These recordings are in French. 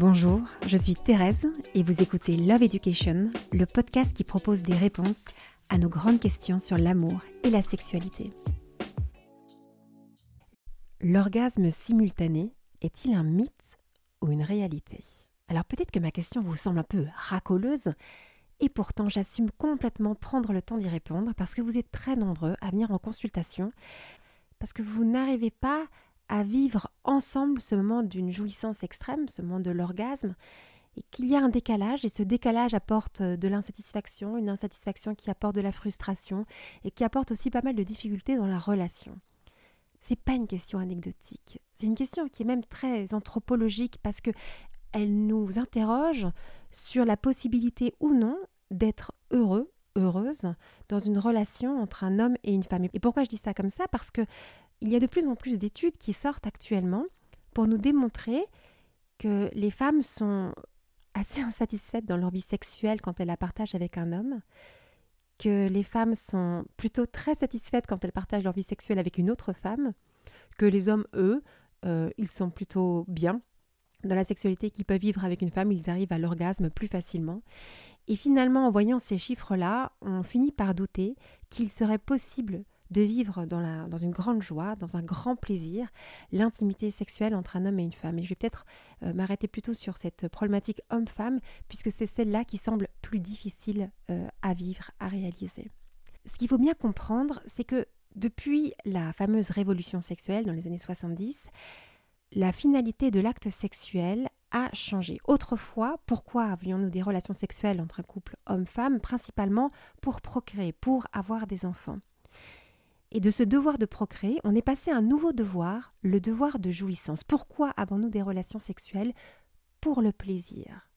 Bonjour, je suis Thérèse et vous écoutez Love Education, le podcast qui propose des réponses à nos grandes questions sur l'amour et la sexualité. L'orgasme simultané est-il un mythe ou une réalité? Alors peut-être que ma question vous semble un peu racoleuse, et pourtant j'assume complètement prendre le temps d'y répondre parce que vous êtes très nombreux à venir en consultation, parce que vous n'arrivez pas à vivre ensemble ce moment d'une jouissance extrême, ce moment de l'orgasme, et qu'il y a un décalage, et ce décalage apporte de l'insatisfaction, une insatisfaction qui apporte de la frustration, et qui apporte aussi pas mal de difficultés dans la relation. C'est pas une question anecdotique, c'est une question qui est même très anthropologique parce que elle nous interroge sur la possibilité ou non d'être heureux, heureuse dans une relation entre un homme et une femme. Et pourquoi je dis ça comme ça? Parce que il y a de plus en plus d'études qui sortent actuellement pour nous démontrer que les femmes sont assez insatisfaites dans leur vie sexuelle quand elles la partagent avec un homme, que les femmes sont plutôt très satisfaites quand elles partagent leur vie sexuelle avec une autre femme, que les hommes, eux, euh, ils sont plutôt bien dans la sexualité qu'ils peuvent vivre avec une femme, ils arrivent à l'orgasme plus facilement. Et finalement, en voyant ces chiffres-là, on finit par douter qu'il serait possible de vivre dans, une grande joie, dans un grand plaisir, l'intimité sexuelle entre un homme et une femme. Et je vais peut-être euh, m'arrêter plutôt sur cette problématique homme-femme, puisque c'est celle-là qui semble plus difficile euh, à vivre, à réaliser. Ce qu'il faut bien comprendre, c'est que depuis la fameuse révolution sexuelle dans les années 70, la finalité de l'acte sexuel a changé. Autrefois, pourquoi avions-nous des relations sexuelles entre un couple homme-femme? Principalement pour procréer, pour avoir des enfants. Et de ce devoir de procréer, on est passé à un nouveau devoir, le devoir de jouissance. Pourquoi avons-nous des relations sexuelles Pour le plaisir?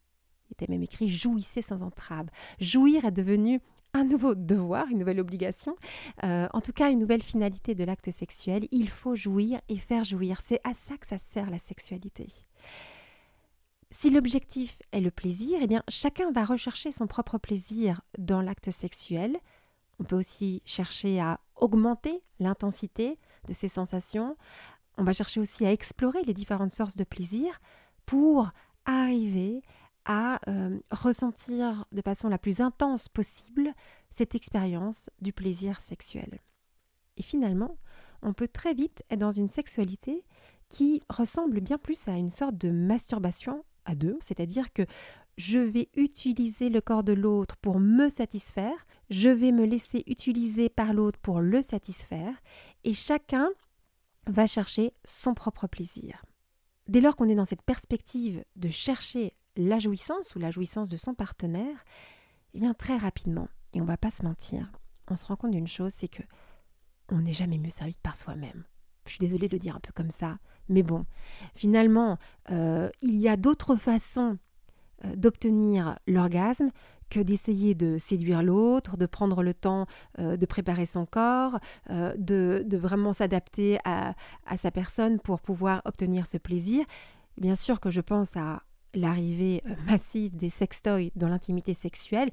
Il était même écrit jouissez sans entrave. Jouir est devenu un nouveau devoir, une nouvelle obligation, euh, en tout cas une nouvelle finalité de l'acte sexuel. Il faut jouir et faire jouir. C'est à ça que ça sert la sexualité. Si l'objectif est le plaisir, eh bien chacun va rechercher son propre plaisir dans l'acte sexuel. On peut aussi chercher à augmenter l'intensité de ces sensations. On va chercher aussi à explorer les différentes sources de plaisir pour arriver à euh, ressentir de façon la plus intense possible cette expérience du plaisir sexuel. Et finalement, on peut très vite être dans une sexualité qui ressemble bien plus à une sorte de masturbation à deux, c'est-à-dire que je vais utiliser le corps de l'autre pour me satisfaire, je vais me laisser utiliser par l'autre pour le satisfaire, et chacun va chercher son propre plaisir. Dès lors qu'on est dans cette perspective de chercher la jouissance ou la jouissance de son partenaire, eh très rapidement, et on va pas se mentir, on se rend compte d'une chose, c'est que on n'est jamais mieux servi par soi-même. Je suis désolée de le dire un peu comme ça, mais bon, finalement, euh, il y a d'autres façons d'obtenir l'orgasme que d'essayer de séduire l'autre, de prendre le temps euh, de préparer son corps, de, vraiment s'adapter à, à, sa personne pour pouvoir obtenir ce plaisir. Bien sûr que je pense à l'arrivée massive des sextoys dans l'intimité sexuelle.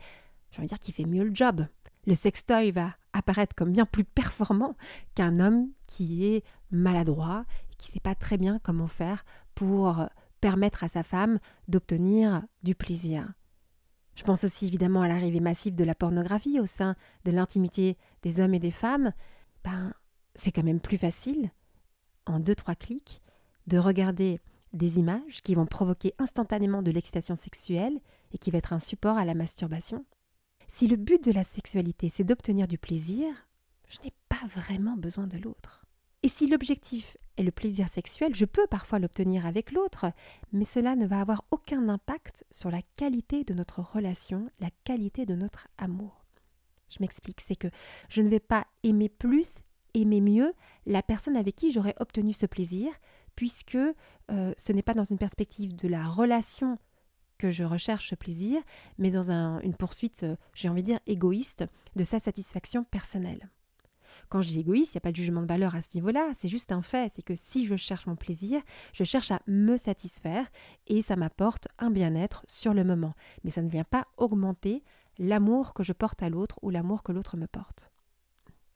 J'ai envie de dire qu'il fait mieux le job. Le sextoy va apparaître comme bien plus performant qu'un homme qui est maladroit et qui ne sait pas très bien comment faire pour permettre à sa femme d'obtenir du plaisir. Je pense aussi évidemment à l'arrivée massive de la pornographie au sein de l'intimité des hommes et des femmes. Ben, c'est quand même plus facile, en deux trois clics, de regarder des images qui vont provoquer instantanément de l'excitation sexuelle et qui va être un support à la masturbation. Si le but de la sexualité c'est d'obtenir du plaisir, je n'ai pas vraiment besoin de l'autre. Et si l'objectif est le plaisir sexuel, je peux parfois l'obtenir avec l'autre, mais cela ne va avoir aucun impact sur la qualité de notre relation, la qualité de notre amour. Je m'explique, c'est que je ne vais pas aimer plus, aimer mieux la personne avec qui j'aurais obtenu ce plaisir, puisque euh, ce n'est pas dans une perspective de la relation que je recherche ce plaisir, mais dans une poursuite, euh, j'ai envie de dire, égoïste de sa satisfaction personnelle. Quand je dis égoïste, il n'y a pas de jugement de valeur à ce niveau-là, c'est juste un fait, c'est que si je cherche mon plaisir, je cherche à me satisfaire et ça m'apporte un bien-être sur le moment. Mais ça ne vient pas augmenter l'amour que je porte à l'autre ou l'amour que l'autre me porte.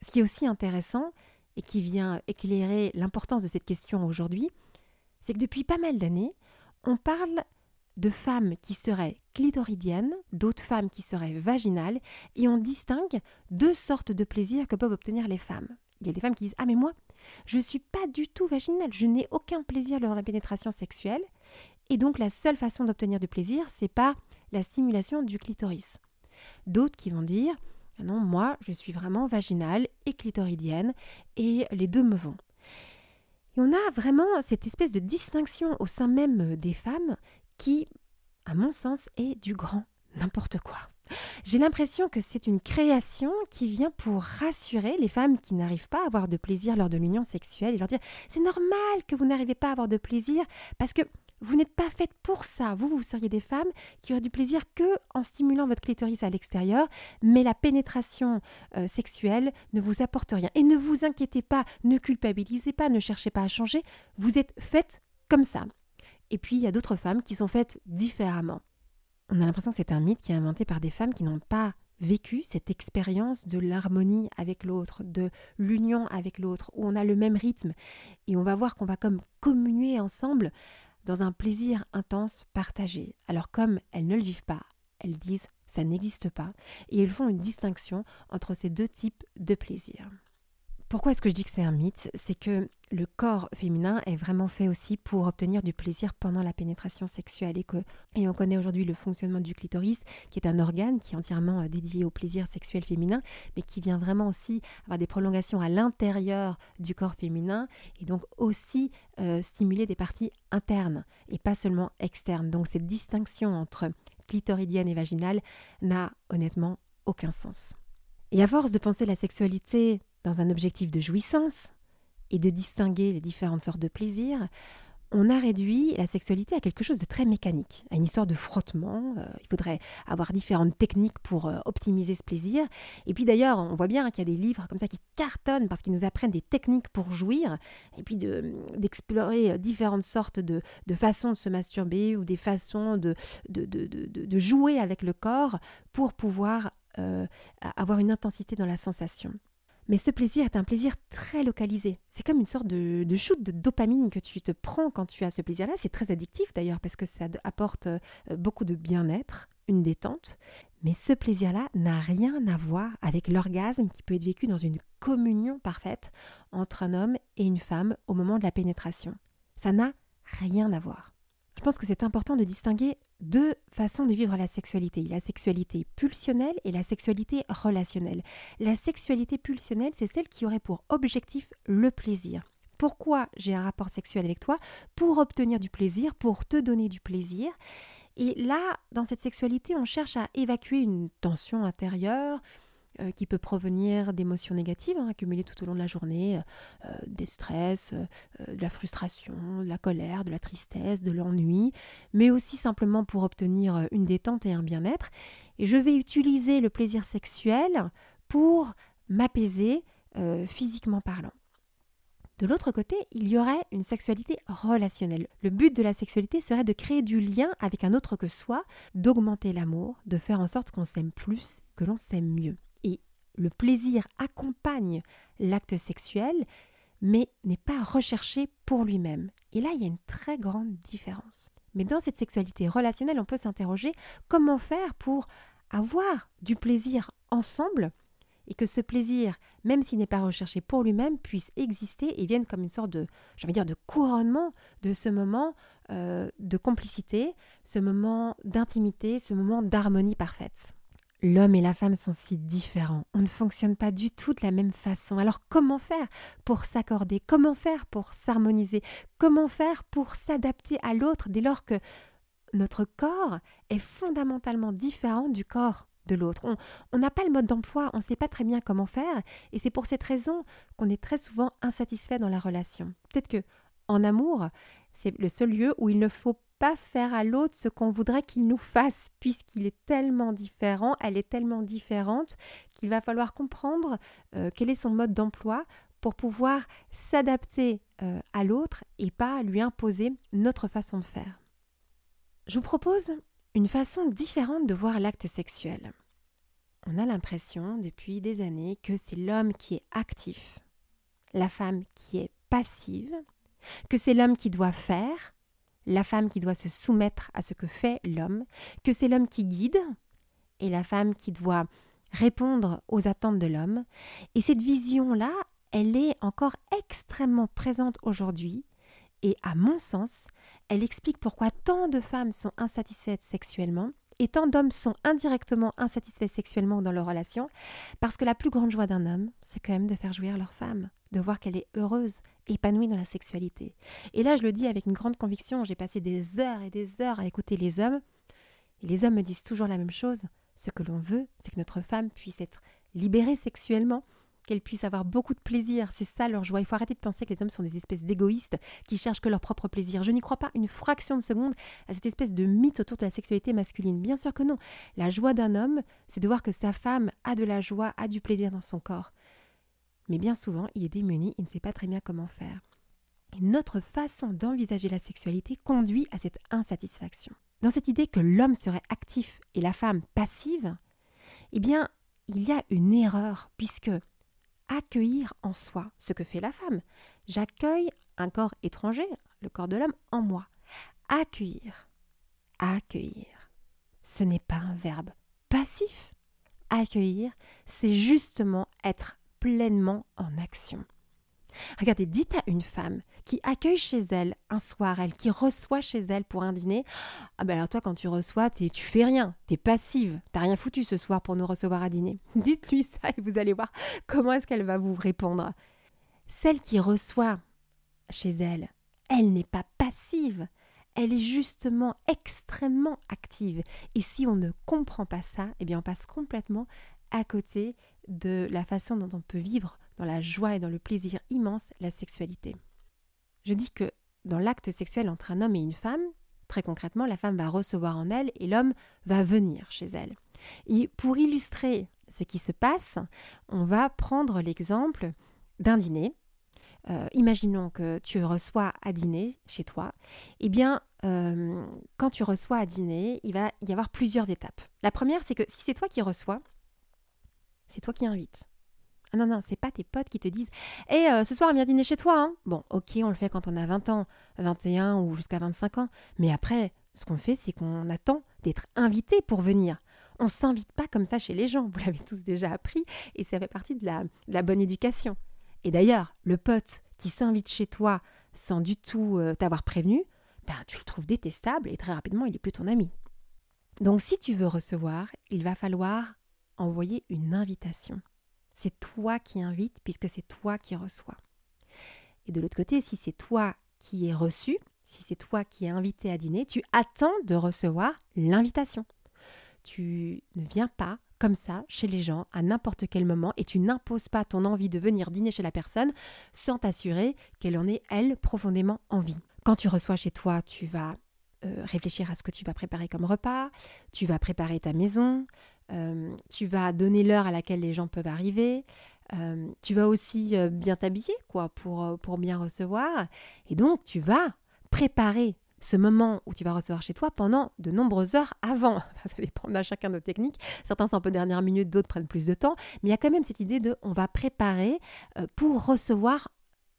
Ce qui est aussi intéressant et qui vient éclairer l'importance de cette question aujourd'hui, c'est que depuis pas mal d'années, on parle de femmes qui seraient clitoridiennes, d'autres femmes qui seraient vaginales, et on distingue deux sortes de plaisirs que peuvent obtenir les femmes. Il y a des femmes qui disent Ah, mais moi, je ne suis pas du tout vaginale, je n'ai aucun plaisir lors de la pénétration sexuelle, et donc la seule façon d'obtenir du plaisir, c'est par la stimulation du clitoris. D'autres qui vont dire ah Non, moi, je suis vraiment vaginale et clitoridienne, et les deux me vont. Et on a vraiment cette espèce de distinction au sein même des femmes qui, à mon sens, est du grand n'importe quoi. J'ai l'impression que c'est une création qui vient pour rassurer les femmes qui n'arrivent pas à avoir de plaisir lors de l'union sexuelle et leur dire c'est normal que vous n'arrivez pas à avoir de plaisir parce que vous n'êtes pas faite pour ça. Vous, vous seriez des femmes qui auraient du plaisir que en stimulant votre clitoris à l'extérieur, mais la pénétration euh, sexuelle ne vous apporte rien. Et ne vous inquiétez pas, ne culpabilisez pas, ne cherchez pas à changer. Vous êtes faite comme ça. Et puis, il y a d'autres femmes qui sont faites différemment. On a l'impression que c'est un mythe qui est inventé par des femmes qui n'ont pas vécu cette expérience de l'harmonie avec l'autre, de l'union avec l'autre, où on a le même rythme. Et on va voir qu'on va comme communier ensemble dans un plaisir intense partagé. Alors comme elles ne le vivent pas, elles disent ça n'existe pas, et elles font une distinction entre ces deux types de plaisir. Pourquoi est-ce que je dis que c'est un mythe? C'est que le corps féminin est vraiment fait aussi pour obtenir du plaisir pendant la pénétration sexuelle et que et on connaît aujourd'hui le fonctionnement du clitoris qui est un organe qui est entièrement euh, dédié au plaisir sexuel féminin mais qui vient vraiment aussi avoir des prolongations à l'intérieur du corps féminin et donc aussi euh, stimuler des parties internes et pas seulement externes. Donc cette distinction entre clitoridienne et vaginale n'a honnêtement aucun sens. Et à force de penser la sexualité dans un objectif de jouissance et de distinguer les différentes sortes de plaisirs, on a réduit la sexualité à quelque chose de très mécanique, à une histoire de frottement. Euh, il faudrait avoir différentes techniques pour euh, optimiser ce plaisir. Et puis d'ailleurs, on voit bien qu'il y a des livres comme ça qui cartonnent parce qu'ils nous apprennent des techniques pour jouir, et puis d'explorer euh, différentes sortes de, façons de se masturber ou des façons de, de, jouer avec le corps pour pouvoir avoir une intensité dans la sensation. Mais ce plaisir est un plaisir très localisé. C'est comme une sorte de, shoot de dopamine que tu te prends quand tu as ce plaisir-là. C'est très addictif d'ailleurs parce que ça apporte euh, beaucoup de bien-être, une détente. Mais ce plaisir-là n'a rien à voir avec l'orgasme qui peut être vécu dans une communion parfaite entre un homme et une femme au moment de la pénétration. Ça n'a rien à voir. Je pense que c'est important de distinguer deux façons de vivre la sexualité. La sexualité pulsionnelle et la sexualité relationnelle. La sexualité pulsionnelle, c'est celle qui aurait pour objectif le plaisir. Pourquoi j'ai un rapport sexuel avec toi? Pour obtenir du plaisir, pour te donner du plaisir. Et là, dans cette sexualité, on cherche à évacuer une tension intérieure, euh, qui peut provenir d'émotions négatives hein, accumulées tout au long de la journée, euh, euh, des stress, de la frustration, de la colère, de la tristesse, de l'ennui, mais aussi simplement pour obtenir une détente et un bien-être. Et je vais utiliser le plaisir sexuel pour m'apaiser physiquement parlant. De l'autre côté, il y aurait une sexualité relationnelle. Le but de la sexualité serait de créer du lien avec un autre que soi, d'augmenter l'amour, de faire en sorte qu'on s'aime plus, que l'on s'aime mieux le plaisir accompagne l'acte sexuel, mais n'est pas recherché pour lui-même. Et là, il y a une très grande différence. Mais dans cette sexualité relationnelle, on peut s'interroger comment faire pour avoir du plaisir ensemble et que ce plaisir, même s'il n'est pas recherché pour lui-même, puisse exister et vienne comme une sorte de, dire, de couronnement de ce moment euh, de complicité, ce moment d'intimité, ce moment d'harmonie parfaite. L'homme et la femme sont si différents. On ne fonctionne pas du tout de la même façon. Alors comment faire pour s'accorder? Comment faire pour s'harmoniser? Comment faire pour s'adapter à l'autre dès lors que notre corps est fondamentalement différent du corps de l'autre? On n'a pas le mode d'emploi, on ne sait pas très bien comment faire, et c'est pour cette raison qu'on est très souvent insatisfait dans la relation. Peut-être que en amour, c'est le seul lieu où il ne faut pas faire à l'autre ce qu'on voudrait qu'il nous fasse, puisqu'il est tellement différent, elle est tellement différente, qu'il va falloir comprendre euh, quel est son mode d'emploi pour pouvoir s'adapter euh, à l'autre et pas lui imposer notre façon de faire. Je vous propose une façon différente de voir l'acte sexuel. On a l'impression depuis des années que c'est l'homme qui est actif, la femme qui est passive, que c'est l'homme qui doit faire la femme qui doit se soumettre à ce que fait l'homme, que c'est l'homme qui guide et la femme qui doit répondre aux attentes de l'homme. Et cette vision-là, elle est encore extrêmement présente aujourd'hui. Et à mon sens, elle explique pourquoi tant de femmes sont insatisfaites sexuellement et tant d'hommes sont indirectement insatisfaits sexuellement dans leur relation, parce que la plus grande joie d'un homme, c'est quand même de faire jouir leur femme, de voir qu'elle est heureuse, épanouie dans la sexualité. Et là, je le dis avec une grande conviction, j'ai passé des heures et des heures à écouter les hommes, et les hommes me disent toujours la même chose, ce que l'on veut, c'est que notre femme puisse être libérée sexuellement, qu'elle puisse avoir beaucoup de plaisir. C'est ça leur joie. Il faut arrêter de penser que les hommes sont des espèces d'égoïstes qui cherchent que leur propre plaisir. Je n'y crois pas une fraction de seconde à cette espèce de mythe autour de la sexualité masculine. Bien sûr que non. La joie d'un homme, c'est de voir que sa femme a de la joie, a du plaisir dans son corps. Mais bien souvent, il est démuni, il ne sait pas très bien comment faire. Et notre façon d'envisager la sexualité conduit à cette insatisfaction. Dans cette idée que l'homme serait actif et la femme passive, eh bien, il y a une erreur, puisque accueillir en soi ce que fait la femme, j'accueille un corps étranger, le corps de l'homme, en moi. Accueillir, accueillir, ce n'est pas un verbe passif. Accueillir, c'est justement être pleinement en action. Regardez, dites à une femme qui accueille chez elle un soir, elle qui reçoit chez elle pour un dîner, ah ben alors toi quand tu reçois, tu fais rien, t'es passive, t'as rien foutu ce soir pour nous recevoir à dîner. Dites-lui ça et vous allez voir comment est-ce qu'elle va vous répondre. Celle qui reçoit chez elle, elle n'est pas passive, elle est justement extrêmement active. Et si on ne comprend pas ça, eh bien on passe complètement à côté de la façon dont on peut vivre dans la joie et dans le plaisir immense la sexualité. Je dis que dans l'acte sexuel entre un homme et une femme, très concrètement, la femme va recevoir en elle et l'homme va venir chez elle. Et pour illustrer ce qui se passe, on va prendre l'exemple d'un dîner. Euh, imaginons que tu reçois à dîner chez toi. Eh bien, euh, quand tu reçois à dîner, il va y avoir plusieurs étapes. La première, c'est que si c'est toi qui reçois, c'est toi qui invites. Ah non, non, c'est pas tes potes qui te disent Hé, euh, ce soir, on vient dîner chez toi. Hein. Bon, ok, on le fait quand on a 20 ans, 21 ou jusqu'à 25 ans. Mais après, ce qu'on fait, c'est qu'on attend d'être invité pour venir. On s'invite pas comme ça chez les gens. Vous l'avez tous déjà appris et ça fait partie de la, bonne éducation. Et d'ailleurs, le pote qui s'invite chez toi sans du tout euh, t'avoir prévenu, ben, tu le trouves détestable et très rapidement, il est plus ton ami. Donc, si tu veux recevoir, il va falloir envoyer une invitation. C'est toi qui invites puisque c'est toi qui reçois. Et de l'autre côté, si c'est toi qui es reçu, si c'est toi qui es invité à dîner, tu attends de recevoir l'invitation. Tu ne viens pas comme ça chez les gens à n'importe quel moment et tu n'imposes pas ton envie de venir dîner chez la personne sans t'assurer qu'elle en ait, elle, profondément envie. Quand tu reçois chez toi, tu vas euh, réfléchir à ce que tu vas préparer comme repas, tu vas préparer ta maison, euh, tu vas donner l'heure à laquelle les gens peuvent arriver. Euh, tu vas aussi euh, bien t'habiller quoi pour, pour bien recevoir. Et donc tu vas préparer ce moment où tu vas recevoir chez toi pendant de nombreuses heures avant. ça dépend d'un chacun de nos techniques. Certains sont un peu dernière minute, d'autres prennent plus de temps. Mais il y a quand même cette idée de on va préparer pour recevoir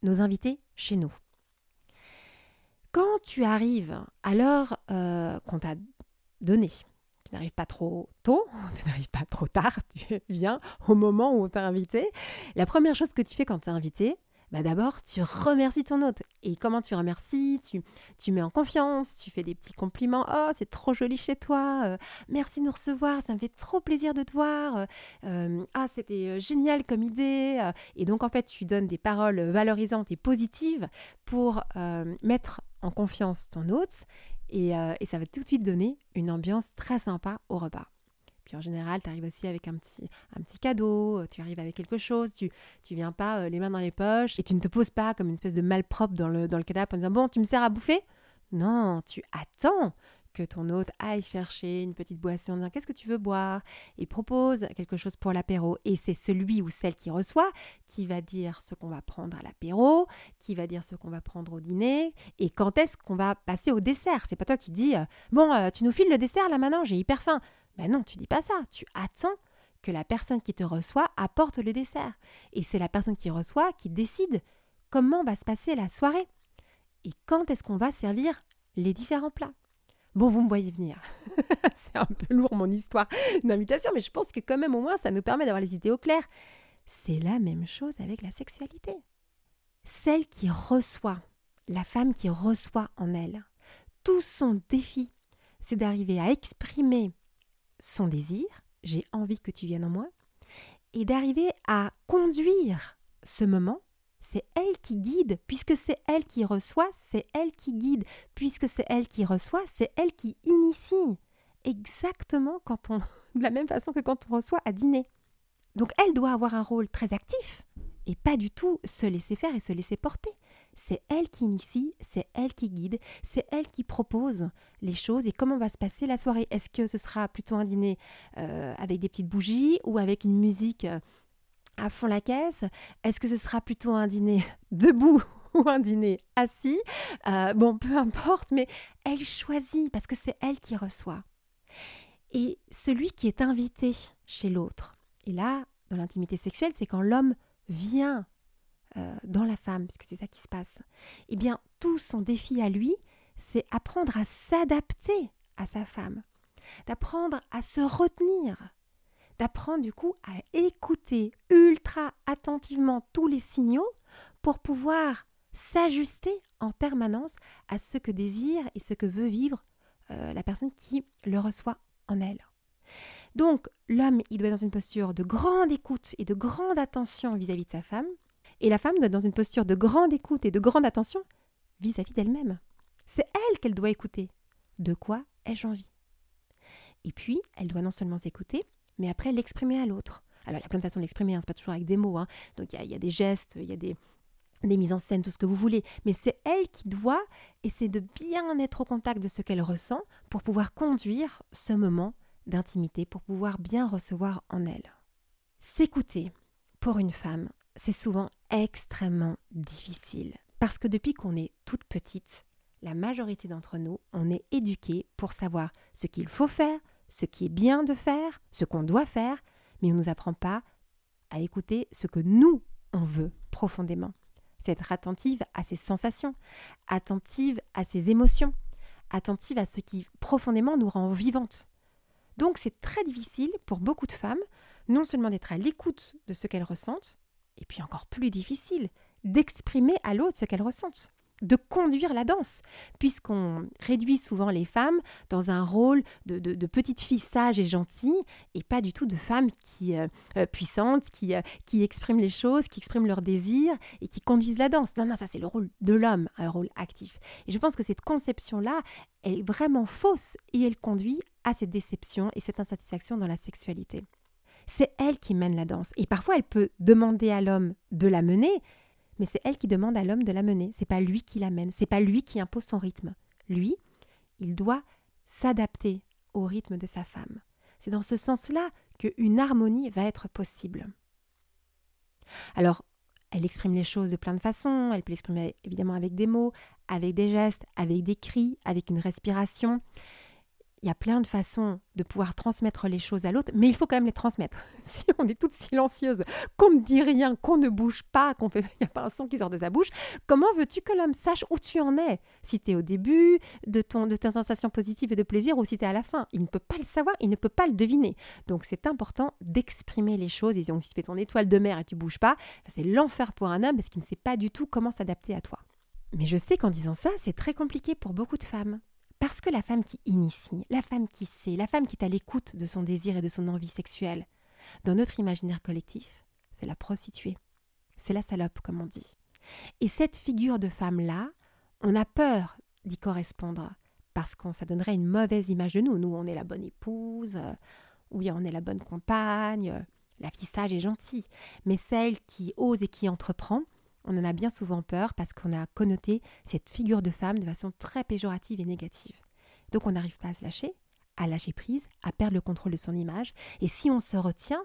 nos invités chez nous. Quand tu arrives à l'heure qu'on t'a donnée, n'arrives pas trop tôt, tu n'arrives pas trop tard, tu viens au moment où on t'a invité. La première chose que tu fais quand tu es invité, bah d'abord, tu remercies ton hôte. Et comment tu remercies? Tu, tu mets en confiance, tu fais des petits compliments. Oh, c'est trop joli chez toi. Euh, merci de nous recevoir. Ça me fait trop plaisir de te voir. Euh, ah, c'était euh, génial comme idée. Et donc, en fait, tu donnes des paroles valorisantes et positives pour mettre en confiance ton hôte euh, et, ça va tout de suite donner une ambiance très sympa au repas. Puis en général, tu arrives aussi avec un petit, un petit cadeau, euh, tu arrives avec quelque chose, tu tu viens pas euh, les mains dans les poches et tu ne te poses pas comme une espèce de malpropre dans le, dans le canapé en disant Bon, tu me sers à bouffer? Non, tu attends que ton hôte aille chercher une petite boisson en disant qu'est-ce que tu veux boire? Et propose quelque chose pour l'apéro. Et c'est celui ou celle qui reçoit qui va dire ce qu'on va prendre à l'apéro, qui va dire ce qu'on va prendre au dîner et quand est-ce qu'on va passer au dessert? C'est pas toi qui dis euh, bon, euh, tu nous files le dessert là maintenant, j'ai hyper faim. Ben non, tu dis pas ça. Tu attends que la personne qui te reçoit apporte le dessert. Et c'est la personne qui reçoit qui décide comment va se passer la soirée. Et quand est-ce qu'on va servir les différents plats. Bon, vous me voyez venir. c'est un peu lourd mon histoire d'invitation, mais je pense que quand même au moins ça nous permet d'avoir les idées au clair. C'est la même chose avec la sexualité. Celle qui reçoit, la femme qui reçoit en elle, tout son défi, c'est d'arriver à exprimer son désir, j'ai envie que tu viennes en moi, et d'arriver à conduire ce moment c'est elle qui guide, puisque c'est elle qui reçoit, c'est elle qui guide, puisque c'est elle qui reçoit, c'est elle qui initie. Exactement quand on, de la même façon que quand on reçoit à dîner. Donc elle doit avoir un rôle très actif et pas du tout se laisser faire et se laisser porter. C'est elle qui initie, c'est elle qui guide, c'est elle qui propose les choses et comment va se passer la soirée? Est-ce que ce sera plutôt un dîner euh, avec des petites bougies ou avec une musique euh, à fond la caisse. Est-ce que ce sera plutôt un dîner debout ou un dîner assis? Euh, Bon, peu importe, mais elle choisit parce que c'est elle qui reçoit. Et celui qui est invité chez l'autre, et là, dans l'intimité sexuelle, c'est quand l'homme vient euh, dans la femme, parce que c'est ça qui se passe, eh bien, tout son défi à lui, c'est apprendre à s'adapter à sa femme, d'apprendre à se retenir, d'apprendre du coup à écouter ultra attentivement tous les signaux pour pouvoir s'ajuster en permanence à ce que désire et ce que veut vivre euh, la personne qui le reçoit en elle. Donc l'homme, il doit être dans une posture de grande écoute et de grande attention vis-à-vis de sa femme, et la femme doit être dans une posture de grande écoute et de grande attention vis-à-vis d'elle-même. C'est elle qu'elle doit écouter. De quoi ai-je envie? Et puis, elle doit non seulement s'écouter, mais après l'exprimer à l'autre. Alors il y a plein de façons de l'exprimer, hein, c'est pas toujours avec des mots. Hein. Donc il y, a, des gestes, il y a des, des mises en scène, tout ce que vous voulez. Mais c'est elle qui doit essayer de bien être au contact de ce qu'elle ressent pour pouvoir conduire ce moment d'intimité, pour pouvoir bien recevoir en elle. S'écouter, pour une femme, c'est souvent extrêmement difficile. Parce que depuis qu'on est toute petite, la majorité d'entre nous, on est éduqués pour savoir ce qu'il faut faire, ce qui est bien de faire, ce qu'on doit faire, mais on ne nous apprend pas à écouter ce que nous, on veut profondément. C'est être attentive à ses sensations, attentive à ses émotions, attentive à ce qui profondément nous rend vivantes. Donc c'est très difficile pour beaucoup de femmes, non seulement d'être à l'écoute de ce qu'elles ressentent, et puis encore plus difficile d'exprimer à l'autre ce qu'elles ressentent de conduire la danse, puisqu'on réduit souvent les femmes dans un rôle de, de, petite fille sage et gentille, et pas du tout de femmes qui, euh, euh, puissantes, qui, euh, qui expriment les choses, qui expriment leurs désirs et qui conduisent la danse. Non, non, ça c'est le rôle de l'homme, un rôle actif. Et je pense que cette conception-là est vraiment fausse et elle conduit à cette déception et cette insatisfaction dans la sexualité. C'est elle qui mène la danse. Et parfois, elle peut demander à l'homme de la mener, mais c'est elle qui demande à l'homme de la mener. C'est pas lui qui l'amène, c'est pas lui qui impose son rythme. Lui, il doit s'adapter au rythme de sa femme. C'est dans ce sens-là qu'une harmonie va être possible. Alors, elle exprime les choses de plein de façons. Elle peut l'exprimer évidemment avec des mots, avec des gestes, avec des cris, avec une respiration il y a plein de façons de pouvoir transmettre les choses à l'autre, mais il faut quand même les transmettre. Si on est toute silencieuse, qu'on ne dit rien, qu'on ne bouge pas, qu'on fait, il n'y a pas un son qui sort de sa bouche, comment veux-tu que l'homme sache où tu en es? Si tu es au début de, ton, de tes sensations positives et de plaisir ou si tu es à la fin, il ne peut pas le savoir, il ne peut pas le deviner. Donc c'est important d'exprimer les choses. Et donc si tu fais ton étoile de mer et tu bouges pas, c'est l'enfer pour un homme parce qu'il ne sait pas du tout comment s'adapter à toi. Mais je sais qu'en disant ça, c'est très compliqué pour beaucoup de femmes. Parce que la femme qui initie, la femme qui sait, la femme qui est à l'écoute de son désir et de son envie sexuelle, dans notre imaginaire collectif, c'est la prostituée. C'est la salope, comme on dit. Et cette figure de femme-là, on a peur d'y correspondre parce que ça donnerait une mauvaise image de nous. Nous, on est la bonne épouse, euh, oui, on est la bonne compagne, euh, la fille sage et gentille. Mais celle qui ose et qui entreprend, on en a bien souvent peur parce qu'on a connoté cette figure de femme de façon très péjorative et négative. Donc on n'arrive pas à se lâcher, à lâcher prise, à perdre le contrôle de son image. Et si on se retient,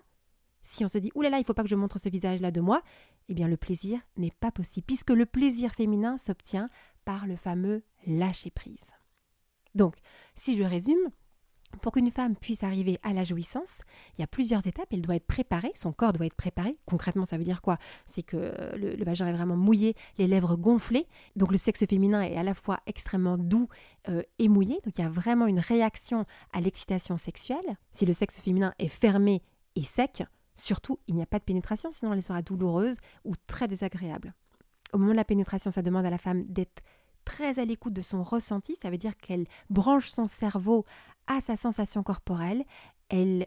si on se dit oulala, il ne faut pas que je montre ce visage-là de moi, eh bien le plaisir n'est pas possible, puisque le plaisir féminin s'obtient par le fameux lâcher prise. Donc, si je résume, pour qu'une femme puisse arriver à la jouissance, il y a plusieurs étapes. Elle doit être préparée, son corps doit être préparé. Concrètement, ça veut dire quoi? C'est que le, vagin est vraiment mouillé, les lèvres gonflées. Donc le sexe féminin est à la fois extrêmement doux euh, et mouillé. Donc il y a vraiment une réaction à l'excitation sexuelle. Si le sexe féminin est fermé et sec, surtout, il n'y a pas de pénétration, sinon elle sera douloureuse ou très désagréable. Au moment de la pénétration, ça demande à la femme d'être très à l'écoute de son ressenti, ça veut dire qu'elle branche son cerveau à sa sensation corporelle, elle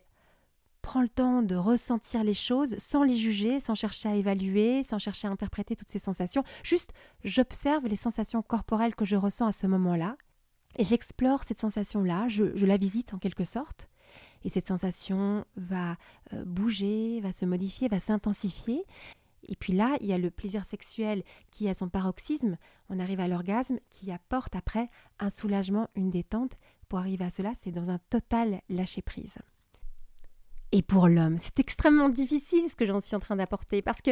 prend le temps de ressentir les choses sans les juger, sans chercher à évaluer, sans chercher à interpréter toutes ces sensations. Juste, j'observe les sensations corporelles que je ressens à ce moment-là et j'explore cette sensation-là, je, la visite en quelque sorte. Et cette sensation va euh, bouger, va se modifier, va s'intensifier. Et puis là, il y a le plaisir sexuel qui a son paroxysme. On arrive à l'orgasme qui apporte après un soulagement, une détente. Pour arriver à cela, c'est dans un total lâcher-prise. Et pour l'homme, c'est extrêmement difficile ce que j'en suis en train d'apporter parce que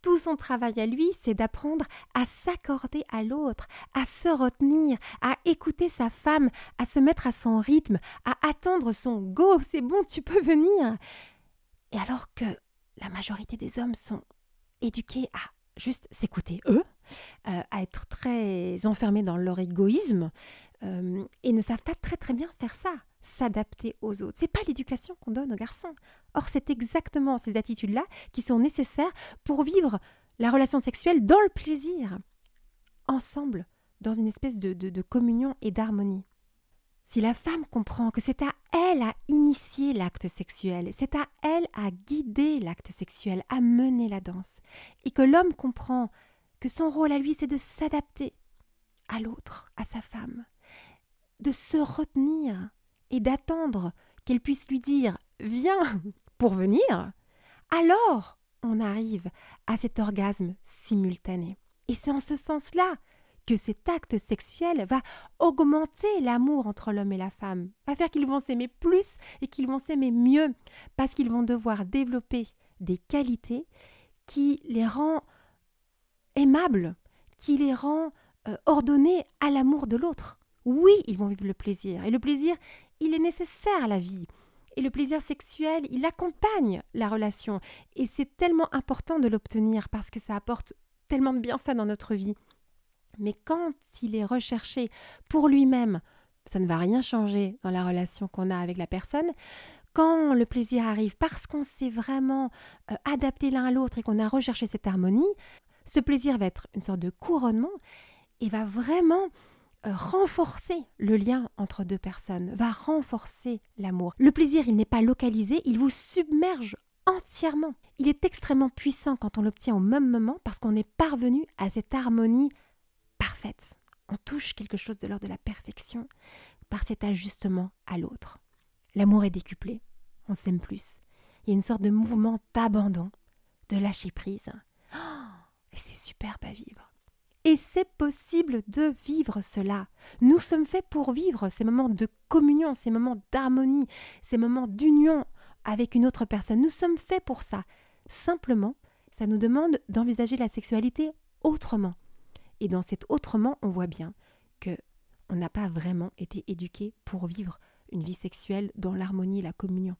tout son travail à lui, c'est d'apprendre à s'accorder à l'autre, à se retenir, à écouter sa femme, à se mettre à son rythme, à attendre son go, c'est bon, tu peux venir. Et alors que la majorité des hommes sont éduqués à juste s'écouter eux, à être très enfermés dans leur égoïsme euh, et ne savent pas très très bien faire ça, s'adapter aux autres. C'est pas l'éducation qu'on donne aux garçons. Or, c'est exactement ces attitudes-là qui sont nécessaires pour vivre la relation sexuelle dans le plaisir, ensemble, dans une espèce de communion et d'harmonie. Si la femme comprend que c'est à elle à initier l'acte sexuel, c'est à elle à guider l'acte sexuel, à mener la danse, et que l'homme comprend que son rôle à lui c'est de s'adapter à l'autre, à sa femme, de se retenir et d'attendre qu'elle puisse lui dire Viens pour venir, alors on arrive à cet orgasme simultané. Et c'est en ce sens-là que cet acte sexuel va augmenter l'amour entre l'homme et la femme, va faire qu'ils vont s'aimer plus et qu'ils vont s'aimer mieux, parce qu'ils vont devoir développer des qualités qui les rend aimables, qui les rend euh, ordonnés à l'amour de l'autre. Oui, ils vont vivre le plaisir, et le plaisir, il est nécessaire à la vie. Et le plaisir sexuel, il accompagne la relation. Et c'est tellement important de l'obtenir parce que ça apporte tellement de bienfaits dans notre vie. Mais quand il est recherché pour lui-même, ça ne va rien changer dans la relation qu'on a avec la personne. Quand le plaisir arrive parce qu'on s'est vraiment euh, adapté l'un à l'autre et qu'on a recherché cette harmonie, ce plaisir va être une sorte de couronnement et va vraiment euh, renforcer le lien entre deux personnes, va renforcer l'amour. Le plaisir, il n'est pas localisé, il vous submerge entièrement. Il est extrêmement puissant quand on l'obtient au même moment parce qu'on est parvenu à cette harmonie parfaite. On touche quelque chose de l'ordre de la perfection par cet ajustement à l'autre. L'amour est décuplé, on s'aime plus. Il y a une sorte de mouvement d'abandon, de lâcher prise. Superbe à vivre. Et c'est possible de vivre cela. Nous sommes faits pour vivre ces moments de communion, ces moments d'harmonie, ces moments d'union avec une autre personne. Nous sommes faits pour ça. Simplement, ça nous demande d'envisager la sexualité autrement. Et dans cet autrement, on voit bien que on n'a pas vraiment été éduqué pour vivre une vie sexuelle dans l'harmonie et la communion.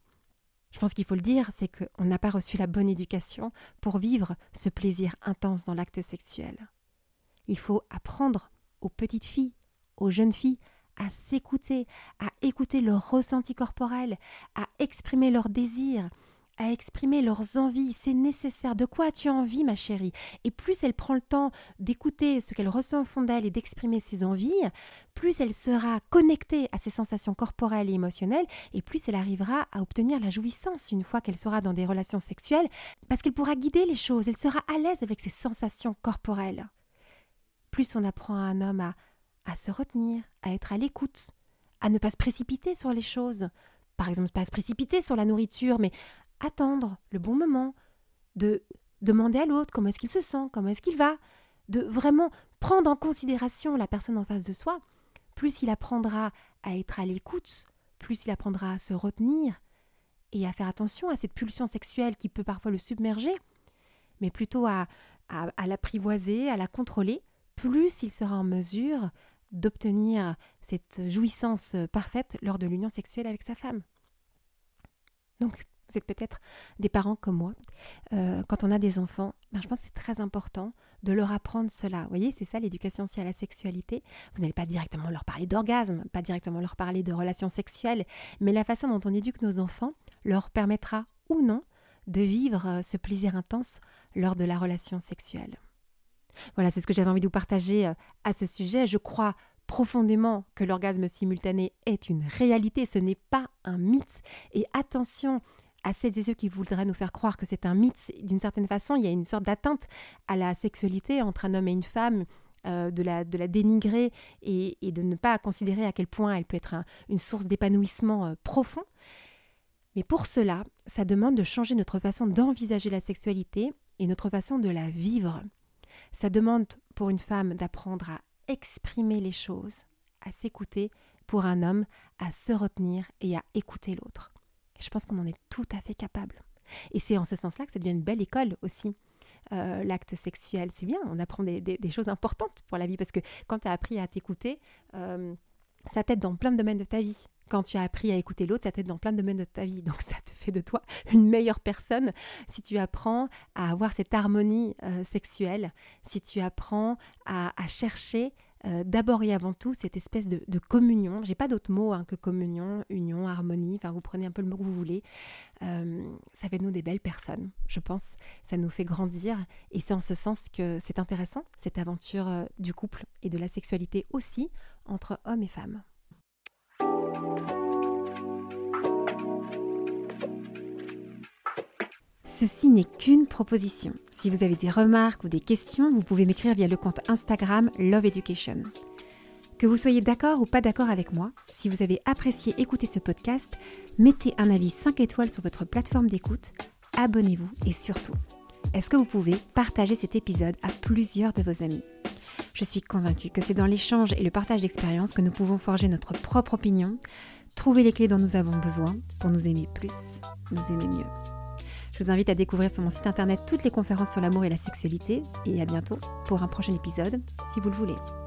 Je pense qu'il faut le dire, c'est qu'on n'a pas reçu la bonne éducation pour vivre ce plaisir intense dans l'acte sexuel. Il faut apprendre aux petites filles, aux jeunes filles, à s'écouter, à écouter leur ressenti corporel, à exprimer leurs désirs, à exprimer leurs envies. C'est nécessaire. De quoi as-tu envie, ma chérie? Et plus elle prend le temps d'écouter ce qu'elle ressent au fond d'elle et d'exprimer ses envies, plus elle sera connectée à ses sensations corporelles et émotionnelles, et plus elle arrivera à obtenir la jouissance une fois qu'elle sera dans des relations sexuelles, parce qu'elle pourra guider les choses, elle sera à l'aise avec ses sensations corporelles. Plus on apprend à un homme à, à se retenir, à être à l'écoute, à ne pas se précipiter sur les choses, par exemple, pas se précipiter sur la nourriture, mais attendre le bon moment, de demander à l'autre comment est-ce qu'il se sent, comment est-ce qu'il va, de vraiment prendre en considération la personne en face de soi, plus il apprendra à être à l'écoute, plus il apprendra à se retenir et à faire attention à cette pulsion sexuelle qui peut parfois le submerger, mais plutôt à, à, l'apprivoiser, à la contrôler, plus il sera en mesure d'obtenir cette jouissance parfaite lors de l'union sexuelle avec sa femme. Donc, vous êtes peut-être des parents comme moi. Euh, quand on a des enfants, ben, je pense que c'est très important de leur apprendre cela. Vous voyez, c'est ça l'éducation aussi à la sexualité. Vous n'allez pas directement leur parler d'orgasme, pas directement leur parler de relations sexuelles, mais la façon dont on éduque nos enfants leur permettra ou non de vivre euh, ce plaisir intense lors de la relation sexuelle. Voilà, c'est ce que j'avais envie de vous partager euh, à ce sujet. Je crois profondément que l'orgasme simultané est une réalité, ce n'est pas un mythe. Et attention à celles et ceux qui voudraient nous faire croire que c'est un mythe, d'une certaine façon, il y a une sorte d'atteinte à la sexualité entre un homme et une femme. Euh, de, la, dénigrer et, de ne pas considérer à quel point elle peut être une source d'épanouissement euh, profond. Mais pour cela, ça demande de changer notre façon d'envisager la sexualité et notre façon de la vivre. Ça demande pour une femme d'apprendre à exprimer les choses, à s'écouter, pour un homme à se retenir et à écouter l'autre. Je pense qu'on en est tout à fait capable. Et c'est en ce sens-là que ça devient une belle école aussi. Euh, l'acte sexuel, c'est bien, on apprend des, choses importantes pour la vie parce que quand tu as appris à t'écouter, euh, ça t'aide dans plein de domaines de ta vie. Quand tu as appris à écouter l'autre, ça t'aide dans plein de domaines de ta vie. Donc ça te fait de toi une meilleure personne si tu apprends à avoir cette harmonie euh, sexuelle, si tu apprends à, à chercher euh, d'abord et avant tout cette espèce de, communion. J'ai pas d'autre mot hein, que communion, union, harmonie. Enfin, vous prenez un peu le mot que vous voulez. Euh, ça fait de nous des belles personnes, je pense. Ça nous fait grandir et c'est en ce sens que c'est intéressant cette aventure euh, du couple et de la sexualité aussi entre hommes et femmes. Ceci n'est qu'une proposition. Si vous avez des remarques ou des questions, vous pouvez m'écrire via le compte Instagram Love Education. Que vous soyez d'accord ou pas d'accord avec moi, si vous avez apprécié écouter ce podcast, mettez un avis 5 étoiles sur votre plateforme d'écoute, abonnez-vous et surtout, est-ce que vous pouvez partager cet épisode à plusieurs de vos amis? Je suis convaincue que c'est dans l'échange et le partage d'expériences que nous pouvons forger notre propre opinion, trouver les clés dont nous avons besoin pour nous aimer plus, nous aimer mieux. Je vous invite à découvrir sur mon site internet toutes les conférences sur l'amour et la sexualité et à bientôt pour un prochain épisode si vous le voulez.